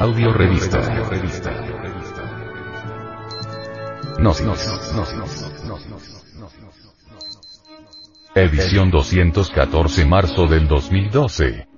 Audio revista. Gnosis. Edición 214 marzo del 2012.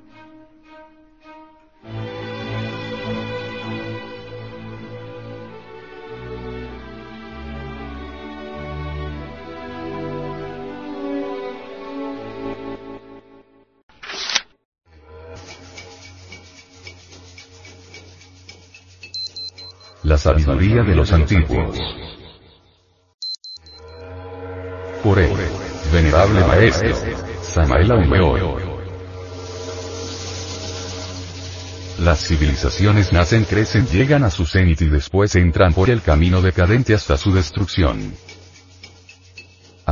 La sabiduría de los antiguos. Por él, venerable maestro, Samael Aumeoy. Las civilizaciones nacen, crecen, llegan a su cenit y después entran por el camino decadente hasta su destrucción.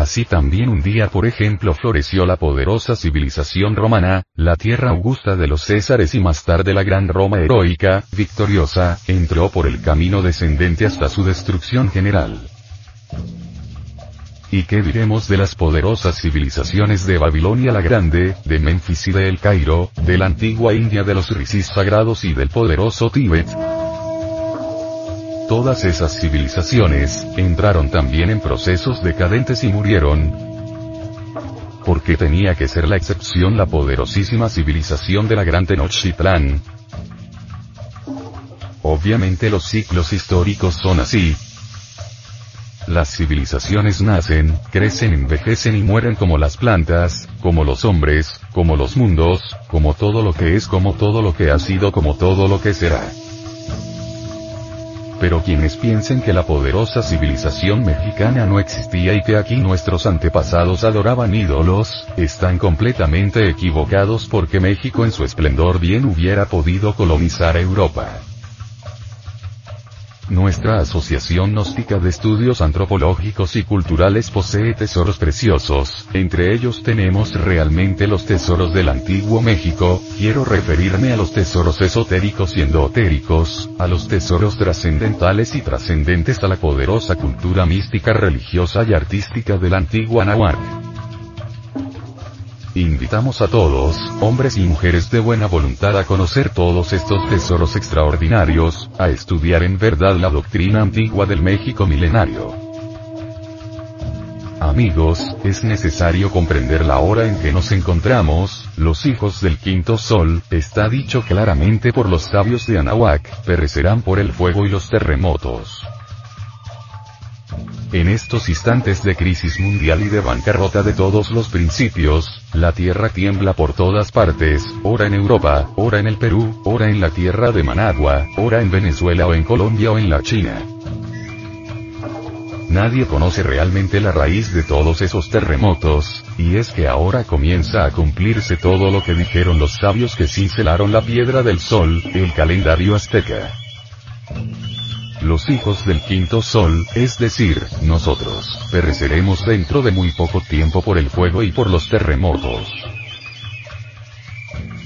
Así también un día por ejemplo floreció la poderosa civilización romana, la tierra augusta de los Césares y más tarde la gran Roma heroica, victoriosa, entró por el camino descendente hasta su destrucción general. ¿Y qué diremos de las poderosas civilizaciones de Babilonia la Grande, de Memphis y de El Cairo, de la antigua India de los risis sagrados y del poderoso Tíbet? Todas esas civilizaciones, entraron también en procesos decadentes y murieron. Porque tenía que ser la excepción la poderosísima civilización de la gran Tenochtitlán. Obviamente los ciclos históricos son así. Las civilizaciones nacen, crecen, envejecen y mueren como las plantas, como los hombres, como los mundos, como todo lo que es, como todo lo que ha sido, como todo lo que será. Pero quienes piensen que la poderosa civilización mexicana no existía y que aquí nuestros antepasados adoraban ídolos, están completamente equivocados porque México en su esplendor bien hubiera podido colonizar Europa. Nuestra Asociación Gnóstica de Estudios Antropológicos y Culturales posee tesoros preciosos, entre ellos tenemos realmente los tesoros del antiguo México, quiero referirme a los tesoros esotéricos y endotéricos, a los tesoros trascendentales y trascendentes a la poderosa cultura mística religiosa y artística del antiguo Anahuac. Invitamos a todos, hombres y mujeres de buena voluntad a conocer todos estos tesoros extraordinarios, a estudiar en verdad la doctrina antigua del México milenario. Amigos, es necesario comprender la hora en que nos encontramos, los hijos del quinto sol, está dicho claramente por los sabios de Anahuac, perecerán por el fuego y los terremotos. En estos instantes de crisis mundial y de bancarrota de todos los principios, la tierra tiembla por todas partes, ora en Europa, ora en el Perú, ora en la tierra de Managua, ora en Venezuela o en Colombia o en la China. Nadie conoce realmente la raíz de todos esos terremotos, y es que ahora comienza a cumplirse todo lo que dijeron los sabios que cincelaron la piedra del sol, el calendario azteca los hijos del quinto sol, es decir, nosotros, pereceremos dentro de muy poco tiempo por el fuego y por los terremotos.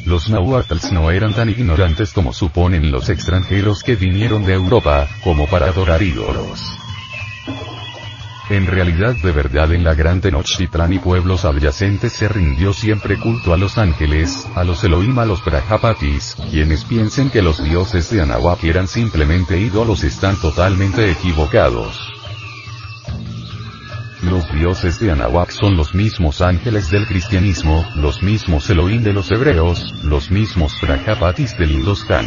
Los nahuatls no eran tan ignorantes como suponen los extranjeros que vinieron de Europa, como para adorar ídolos. En realidad de verdad en la gran Tenochtitlán y pueblos adyacentes se rindió siempre culto a los ángeles, a los Elohim a los Prajapatis, quienes piensen que los dioses de Anahuac eran simplemente ídolos están totalmente equivocados. Los dioses de Anahuac son los mismos ángeles del cristianismo, los mismos Elohim de los hebreos, los mismos Prajapatis del Hindustán.